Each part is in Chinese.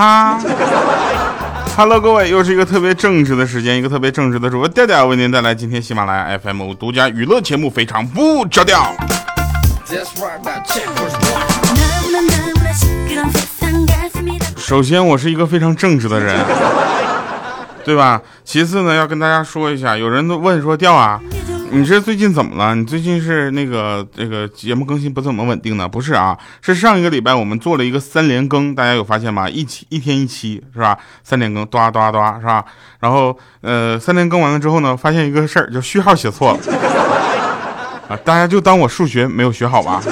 哈。Hello，各位，又是一个特别正直的时间，一个特别正直的主播调调为您带来今天喜马拉雅 FM 独家娱乐节目，非常不着调。首先，我是一个非常正直的人，对吧？其次呢，要跟大家说一下，有人都问说调啊。你这最近怎么了？你最近是那个这个节目更新不怎么稳定呢？不是啊，是上一个礼拜我们做了一个三连更，大家有发现吗？一期一天一期是吧？三连更，哒哒哒是吧？然后呃，三连更完了之后呢，发现一个事儿，就序号写错了 啊！大家就当我数学没有学好吧。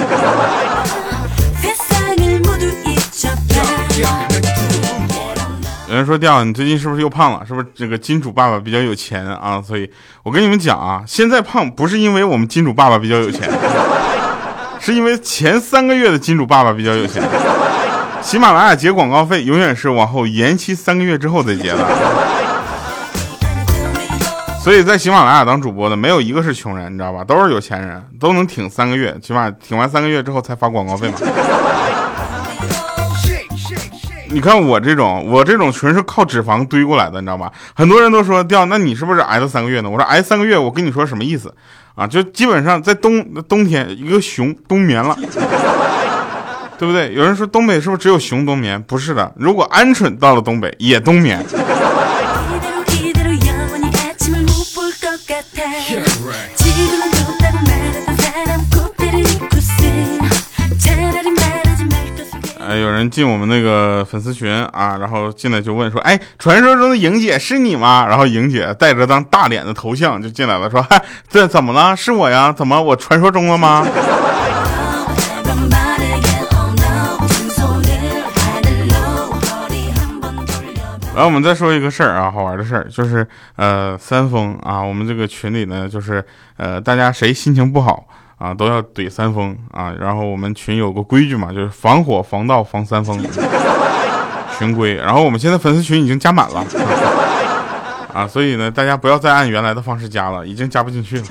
人说调，你最近是不是又胖了？是不是这个金主爸爸比较有钱啊？所以我跟你们讲啊，现在胖不是因为我们金主爸爸比较有钱，是因为前三个月的金主爸爸比较有钱。喜马拉雅结广告费永远是往后延期三个月之后再结的。所以在喜马拉雅当主播的没有一个是穷人，你知道吧？都是有钱人，都能挺三个月，起码挺完三个月之后才发广告费嘛。你看我这种，我这种纯是靠脂肪堆过来的，你知道吗？很多人都说掉，那你是不是挨了三个月呢？我说挨三个月，我跟你说什么意思啊？就基本上在冬冬天，一个熊冬眠了，对不对？有人说东北是不是只有熊冬眠？不是的，如果鹌鹑到了东北也冬眠。进我们那个粉丝群啊，然后进来就问说：“哎，传说中的莹姐是你吗？”然后莹姐带着张大脸的头像就进来了，说：“嗨，这怎么了？是我呀？怎么我传说中了吗？”然后我们再说一个事儿啊，好玩的事儿，就是呃，三丰啊，我们这个群里呢，就是呃，大家谁心情不好。啊，都要怼三丰啊！然后我们群有个规矩嘛，就是防火、防盗、防三丰群规。然后我们现在粉丝群已经加满了啊，所以呢，大家不要再按原来的方式加了，已经加不进去了。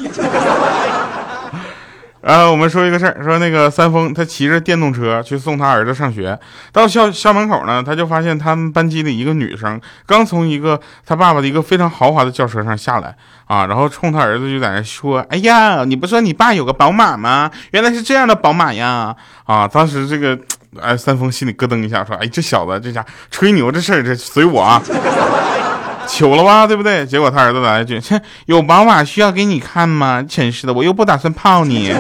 呃我们说一个事儿，说那个三丰他骑着电动车去送他儿子上学，到校校门口呢，他就发现他们班级里一个女生刚从一个他爸爸的一个非常豪华的轿车上下来啊，然后冲他儿子就在那说：“哎呀，你不说你爸有个宝马吗？原来是这样的宝马呀！”啊，当时这个哎三丰心里咯噔一下，说：“哎，这小子这家吹牛这事儿这随我啊。”糗了吧，对不对？结果他儿子来一句：“切，有宝马需要给你看吗？真是的，我又不打算泡你。”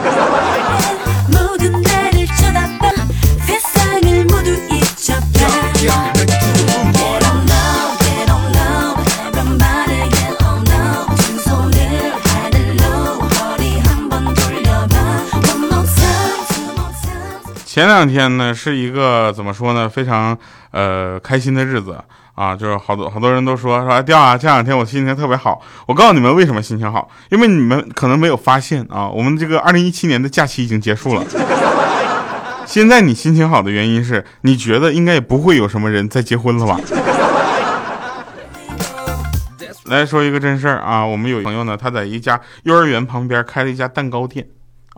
前两天呢，是一个怎么说呢，非常呃开心的日子。啊，就是好多好多人都说说掉啊，这两天我心情特别好。我告诉你们为什么心情好，因为你们可能没有发现啊，我们这个二零一七年的假期已经结束了。现在你心情好的原因是你觉得应该也不会有什么人再结婚了吧？来说一个真事儿啊，我们有朋友呢，他在一家幼儿园旁边开了一家蛋糕店。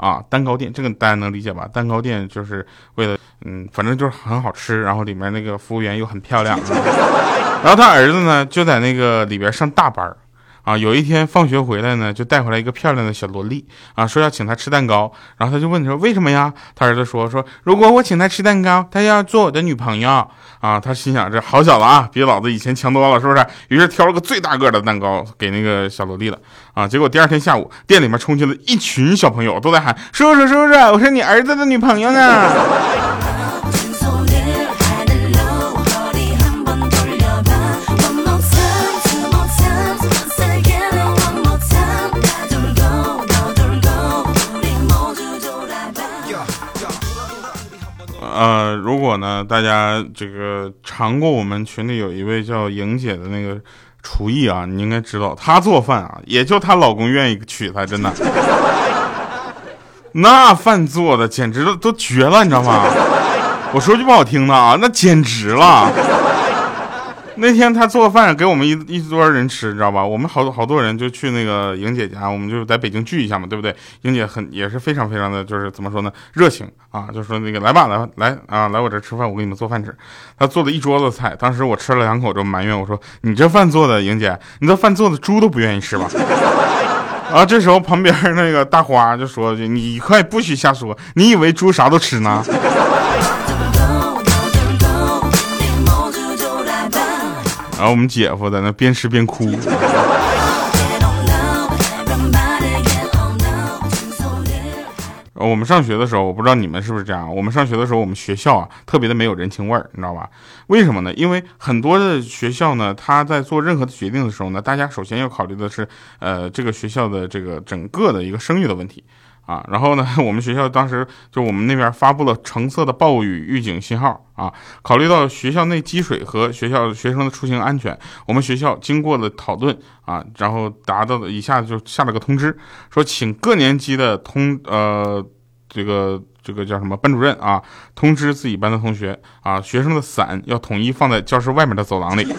啊，蛋糕店这个大家能理解吧？蛋糕店就是为了，嗯，反正就是很好吃，然后里面那个服务员又很漂亮，然后他儿子呢就在那个里边上大班啊，有一天放学回来呢，就带回来一个漂亮的小萝莉啊，说要请她吃蛋糕，然后他就问说为什么呀？他儿子说说如果我请她吃蛋糕，她要做我的女朋友啊。他心想这好小子啊，比老子以前强多了，是不是？于是挑了个最大个的蛋糕给那个小萝莉了啊。结果第二天下午，店里面冲进了一群小朋友，都在喊叔叔叔叔，我是你儿子的女朋友呢。大家这个尝过我们群里有一位叫莹姐的那个厨艺啊，你应该知道，她做饭啊，也就她老公愿意娶她，真的，那饭做的简直都都绝了，你知道吗？我说句不好听的啊，那简直了。那天他做饭给我们一一桌人吃，你知道吧？我们好多好多人就去那个莹姐家，我们就在北京聚一下嘛，对不对？莹姐很也是非常非常的就是怎么说呢，热情啊，就说那个来吧，来来啊，来我这吃饭，我给你们做饭吃。他做了一桌子菜，当时我吃了两口就埋怨我说：“你这饭做的，莹姐，你这饭做的猪都不愿意吃吧？” 啊，这时候旁边那个大花就说：“你快不许瞎说，你以为猪啥都吃呢？”然后我们姐夫在那边吃边哭。我们上学的时候，我不知道你们是不是这样。我们上学的时候，我们学校啊特别的没有人情味儿，你知道吧？为什么呢？因为很多的学校呢，他在做任何的决定的时候呢，大家首先要考虑的是，呃，这个学校的这个整个的一个声誉的问题。啊，然后呢，我们学校当时就我们那边发布了橙色的暴雨预警信号啊。考虑到学校内积水和学校学生的出行安全，我们学校经过了讨论啊，然后达到了一下就下了个通知，说请各年级的通呃这个这个叫什么班主任啊，通知自己班的同学啊，学生的伞要统一放在教室外面的走廊里。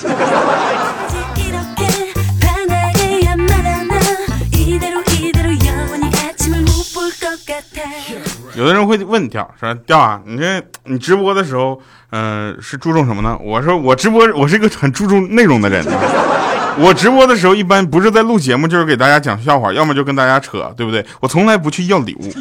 有的人会问调说调啊，你这你直播的时候，嗯，是注重什么呢？我说我直播，我是一个很注重内容的人。我直播的时候一般不是在录节目，就是给大家讲笑话，要么就跟大家扯，对不对？我从来不去要礼物，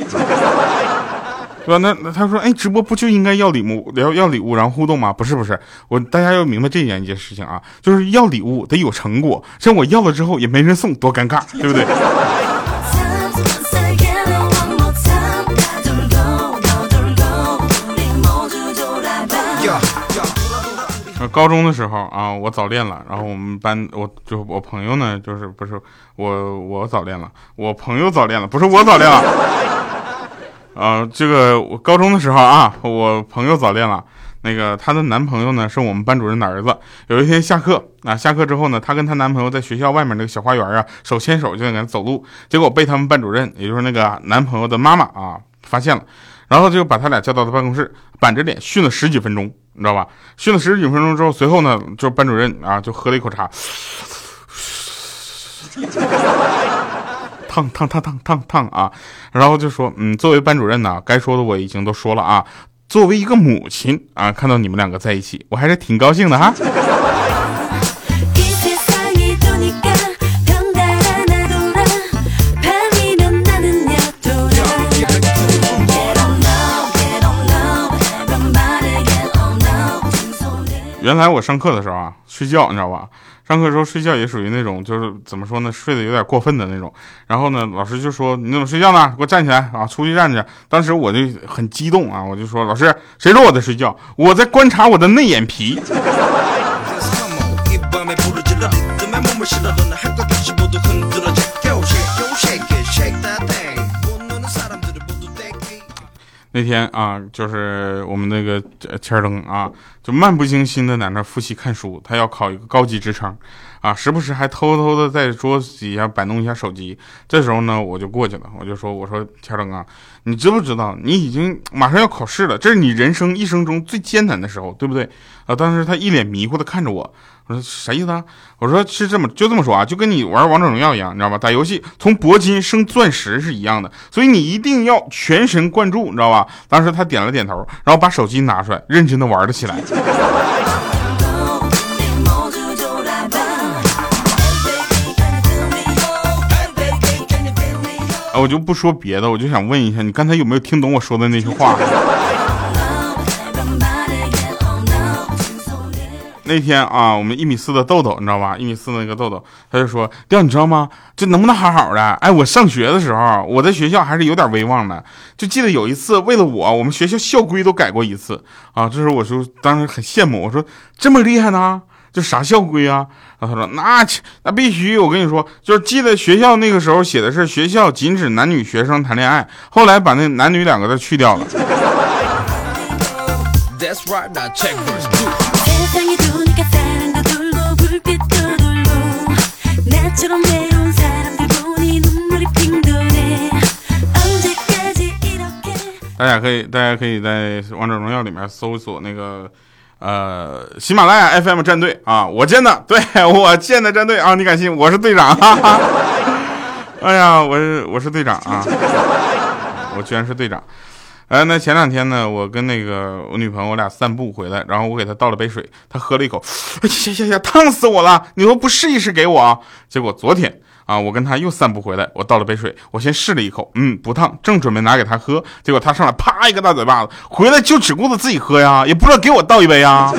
对吧？那那他说，哎，直播不就应该要礼物，要要礼物然后互动吗？不是不是，我大家要明白这样一件事情啊，就是要礼物得有成果，像我要了之后也没人送，多尴尬，对不对？高中的时候啊，我早恋了，然后我们班我就我朋友呢，就是不是我我早恋了，我朋友早恋了，不是我早恋了。啊，这个我高中的时候啊，我朋友早恋了，那个她的男朋友呢是我们班主任的儿子。有一天下课啊，下课之后呢，她跟她男朋友在学校外面那个小花园啊，手牵手就在那走路，结果被他们班主任，也就是那个男朋友的妈妈啊发现了，然后就把他俩叫到了办公室，板着脸训了十几分钟。你知道吧？训了十几分钟之后，随后呢，就班主任啊，就喝了一口茶，烫烫烫烫烫烫啊，然后就说，嗯，作为班主任呢，该说的我已经都说了啊。作为一个母亲啊，看到你们两个在一起，我还是挺高兴的哈。原来我上课的时候啊，睡觉你知道吧？上课的时候睡觉也属于那种，就是怎么说呢，睡得有点过分的那种。然后呢，老师就说：“你怎么睡觉呢？给我站起来啊，出去站着。”当时我就很激动啊，我就说：“老师，谁说我在睡觉？我在观察我的内眼皮。”那天啊，就是我们那个千灯啊，就漫不经心的在那复习看书，他要考一个高级职称，啊，时不时还偷偷的在桌子底下摆弄一下手机。这时候呢，我就过去了，我就说：“我说千灯啊，你知不知道你已经马上要考试了？这是你人生一生中最艰难的时候，对不对？”啊，当时他一脸迷糊的看着我。我说啥意思啊？我说是这么就这么说啊，就跟你玩王者荣耀一样，你知道吧？打游戏从铂金升钻石是一样的，所以你一定要全神贯注，你知道吧？当时他点了点头，然后把手机拿出来，认真的玩了起来。啊，我就不说别的，我就想问一下，你刚才有没有听懂我说的那句话？那天啊，我们一米四的豆豆，你知道吧？一米四的那个豆豆，他就说：“调，你知道吗？这能不能好好的？哎，我上学的时候，我在学校还是有点威望的。就记得有一次，为了我，我们学校校规都改过一次啊。这时候我就，当时很羡慕，我说这么厉害呢？这啥校规啊？然后他说：那那必须，我跟你说，就是记得学校那个时候写的是学校禁止男女学生谈恋爱，后来把那男女两个字去掉了。”大家可以，大家可以在王者荣耀里面搜索那个，呃，喜马拉雅 FM 战队啊，我建的，对我建的战队啊，你敢信？我是队长，哈哈。哎呀，我是我是队长啊，我居然是队长。哎，那前两天呢，我跟那个我女朋友我俩散步回来，然后我给她倒了杯水，她喝了一口，哎呀呀呀，烫死我了！你都不试一试给我？结果昨天啊，我跟她又散步回来，我倒了杯水，我先试了一口，嗯，不烫，正准备拿给她喝，结果她上来啪一个大嘴巴子，回来就只顾着自己喝呀，也不知道给我倒一杯呀。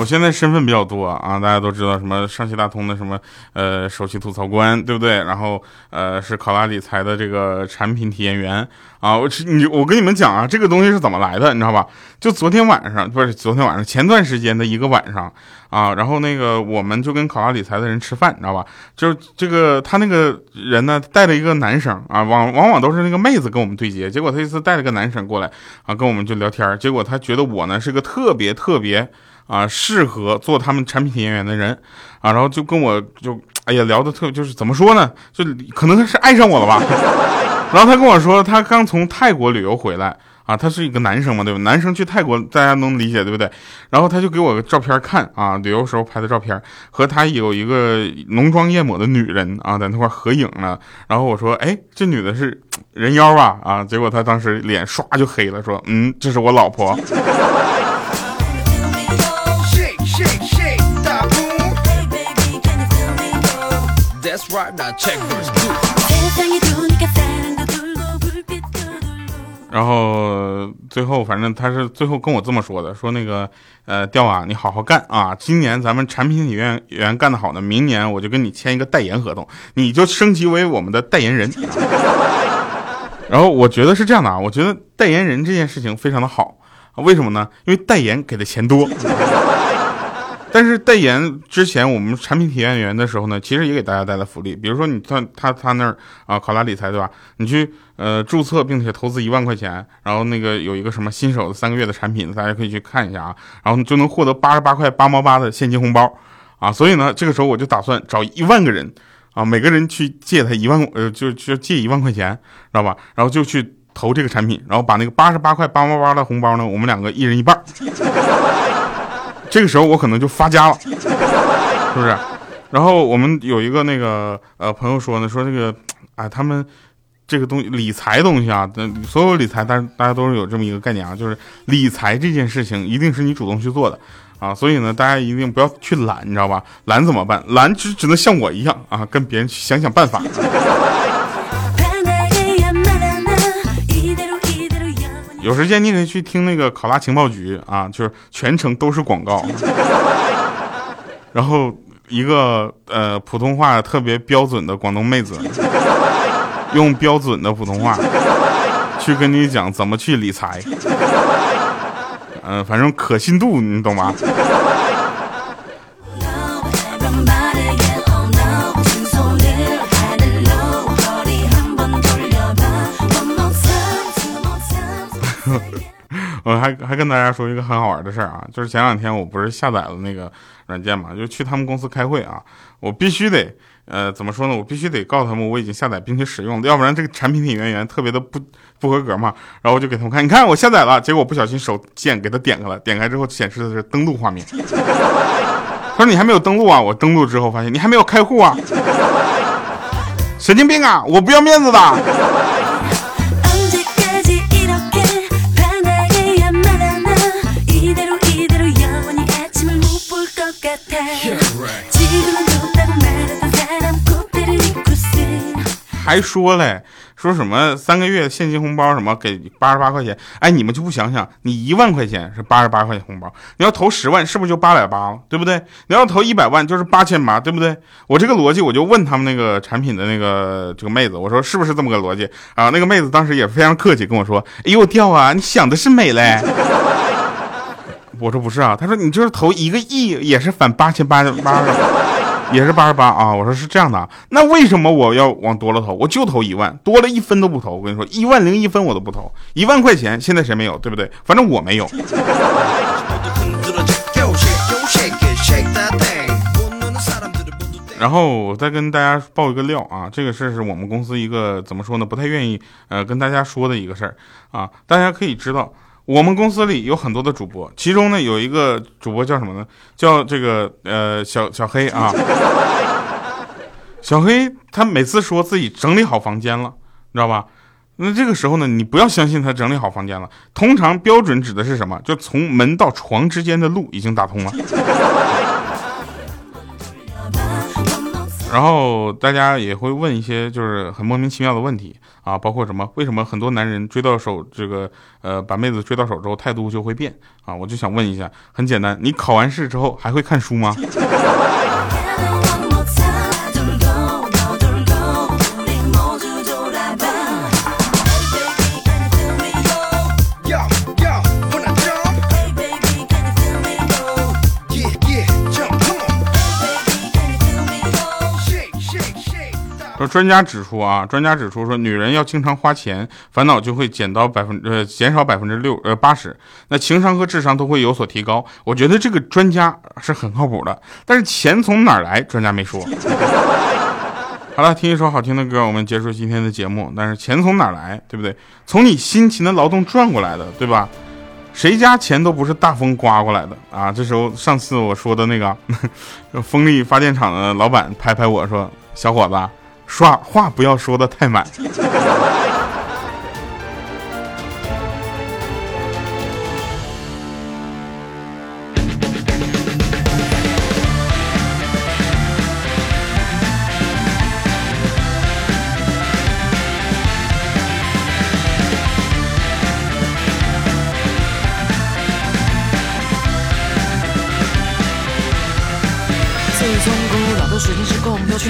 我现在身份比较多啊，大家都知道什么上汽大通的什么呃首席吐槽官，对不对？然后呃是考拉理财的这个产品体验员啊。我你我跟你们讲啊，这个东西是怎么来的，你知道吧？就昨天晚上不是昨天晚上，前段时间的一个晚上啊，然后那个我们就跟考拉理财的人吃饭，你知道吧？就是这个他那个人呢带了一个男生啊，往往往都是那个妹子跟我们对接，结果他这次带了个男生过来啊，跟我们就聊天，结果他觉得我呢是个特别特别。啊，适合做他们产品体验员的人，啊，然后就跟我就，哎呀，聊的特就是怎么说呢，就可能是爱上我了吧。然后他跟我说，他刚从泰国旅游回来，啊，他是一个男生嘛，对吧？男生去泰国大家能理解，对不对？然后他就给我个照片看，啊，旅游时候拍的照片，和他有一个浓妆艳抹的女人啊，在那块合影了。然后我说，哎，这女的是人妖吧？啊，结果他当时脸唰就黑了，说，嗯，这是我老婆。然后最后，反正他是最后跟我这么说的：说那个呃，调啊，你好好干啊！今年咱们产品体验员干得好呢，明年我就跟你签一个代言合同，你就升级为我们的代言人。然后我觉得是这样的啊，我觉得代言人这件事情非常的好，为什么呢？因为代言给的钱多。但是代言之前，我们产品体验员的时候呢，其实也给大家带来福利。比如说，你他他他那儿啊，考拉理财对吧？你去呃注册并且投资一万块钱，然后那个有一个什么新手的三个月的产品，大家可以去看一下啊，然后就能获得八十八块八毛八的现金红包啊。所以呢，这个时候我就打算找一万个人啊，每个人去借他一万呃，就就借一万块钱，知道吧？然后就去投这个产品，然后把那个八十八块八毛八的红包呢，我们两个一人一半。这个时候我可能就发家了，是不是？然后我们有一个那个呃朋友说呢，说这个啊，他们这个东西理财东西啊，所有理财，但是大家都是有这么一个概念啊，就是理财这件事情一定是你主动去做的啊，所以呢，大家一定不要去懒，你知道吧？懒怎么办？懒只只能像我一样啊，跟别人去想想办法。有时间你可以去听那个考拉情报局啊，就是全程都是广告，然后一个呃普通话特别标准的广东妹子，用标准的普通话去跟你讲怎么去理财，嗯，反正可信度你懂吗？我还还跟大家说一个很好玩的事儿啊，就是前两天我不是下载了那个软件嘛，就去他们公司开会啊，我必须得呃怎么说呢？我必须得告诉他们我已经下载并且使用，要不然这个产品体验员特别的不不合格嘛。然后我就给他们看，你看我下载了，结果不小心手贱给他点开了，点开之后显示的是登录画面。他说你还没有登录啊？我登录之后发现你还没有开户啊！神经病啊！我不要面子的。还说嘞，说什么三个月现金红包什么给八十八块钱？哎，你们就不想想，你一万块钱是八十八块钱红包，你要投十万是不是就八百八了？对不对？你要投一百万就是八千八，对不对？我这个逻辑，我就问他们那个产品的那个这个妹子，我说是不是这么个逻辑啊？那个妹子当时也非常客气跟我说，哎呦掉啊，你想的是美嘞。我说不是啊，他说你就是投一个亿也是返八千八八的。也是八十八啊！我说是这样的，那为什么我要往多了投？我就投一万，多了一分都不投。我跟你说，一万零一分我都不投，一万块钱现在谁没有，对不对？反正我没有。然后我再跟大家爆一个料啊，这个事儿是我们公司一个怎么说呢，不太愿意呃跟大家说的一个事儿啊。大家可以知道，我们公司里有很多的主播，其中呢有一个主播叫什么呢？叫这个呃小小黑啊。小黑他每次说自己整理好房间了，你知道吧？那这个时候呢，你不要相信他整理好房间了。通常标准指的是什么？就从门到床之间的路已经打通了。然后大家也会问一些就是很莫名其妙的问题啊，包括什么？为什么很多男人追到手这个呃把妹子追到手之后态度就会变啊？我就想问一下，很简单，你考完试之后还会看书吗？专家指出啊，专家指出说，女人要经常花钱，烦恼就会减到百分呃减少百分之六呃八十，那情商和智商都会有所提高。我觉得这个专家是很靠谱的，但是钱从哪儿来，专家没说。好了，听一首好听的歌，我们结束今天的节目。但是钱从哪儿来，对不对？从你辛勤的劳动赚过来的，对吧？谁家钱都不是大风刮过来的啊！这时候上次我说的那个 风力发电厂的老板拍拍我说：“小伙子。”刷话不要说的太满。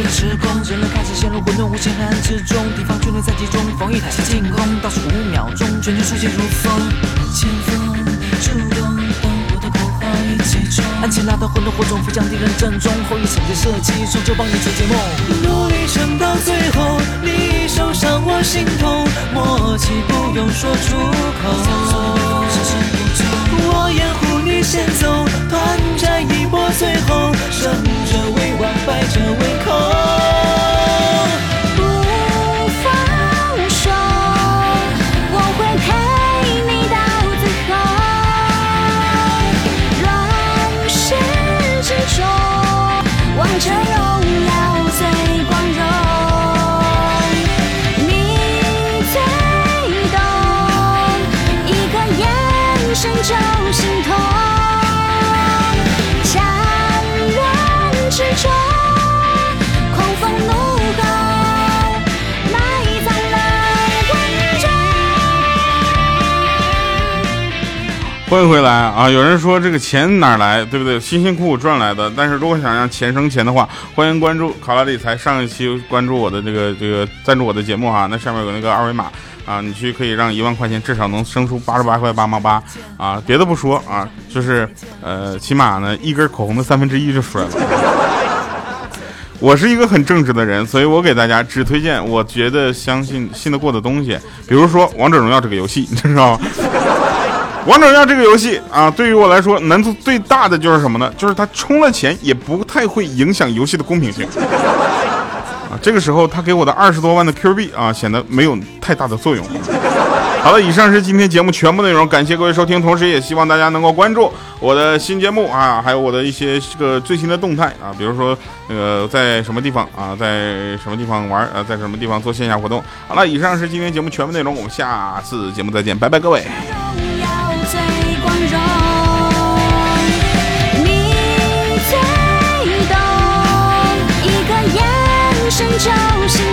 时空，人类开始陷入混沌，无限黑暗之中，敌方军队在集中，风雨太袭进攻，倒数五秒钟，全军出现如风，前锋主动，等我的口号一起冲，安琪拉的混沌火种飞向敌人阵中，后羿闪电射击，终究帮你解梦。努力撑到最后，你受伤我心痛，默契不用说出口，我掩护你先走，团战一波，最后胜者万。败者唯恐。欢迎回来啊！有人说这个钱哪来，对不对？辛辛苦苦赚来的。但是如果想让钱生钱的话，欢迎关注考拉理财。上一期关注我的这个这个赞助我的节目哈，那上面有那个二维码啊，你去可以让一万块钱至少能生出八十八块八毛八啊！别的不说啊，就是呃，起码呢一根口红的三分之一就出来了。我是一个很正直的人，所以我给大家只推荐我觉得相信信得过的东西，比如说王者荣耀这个游戏，你知道吗？王者荣耀这个游戏啊，对于我来说难度最大的就是什么呢？就是它充了钱也不太会影响游戏的公平性啊。这个时候，他给我的二十多万的 Q 币啊，显得没有太大的作用。好了，以上是今天节目全部内容，感谢各位收听，同时也希望大家能够关注我的新节目啊，还有我的一些这个最新的动态啊，比如说那个在什么地方啊，在什么地方玩啊，在什么地方做线下活动。好了，以上是今天节目全部内容，我们下次节目再见，拜拜，各位。最光荣你最懂一个眼神就是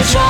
change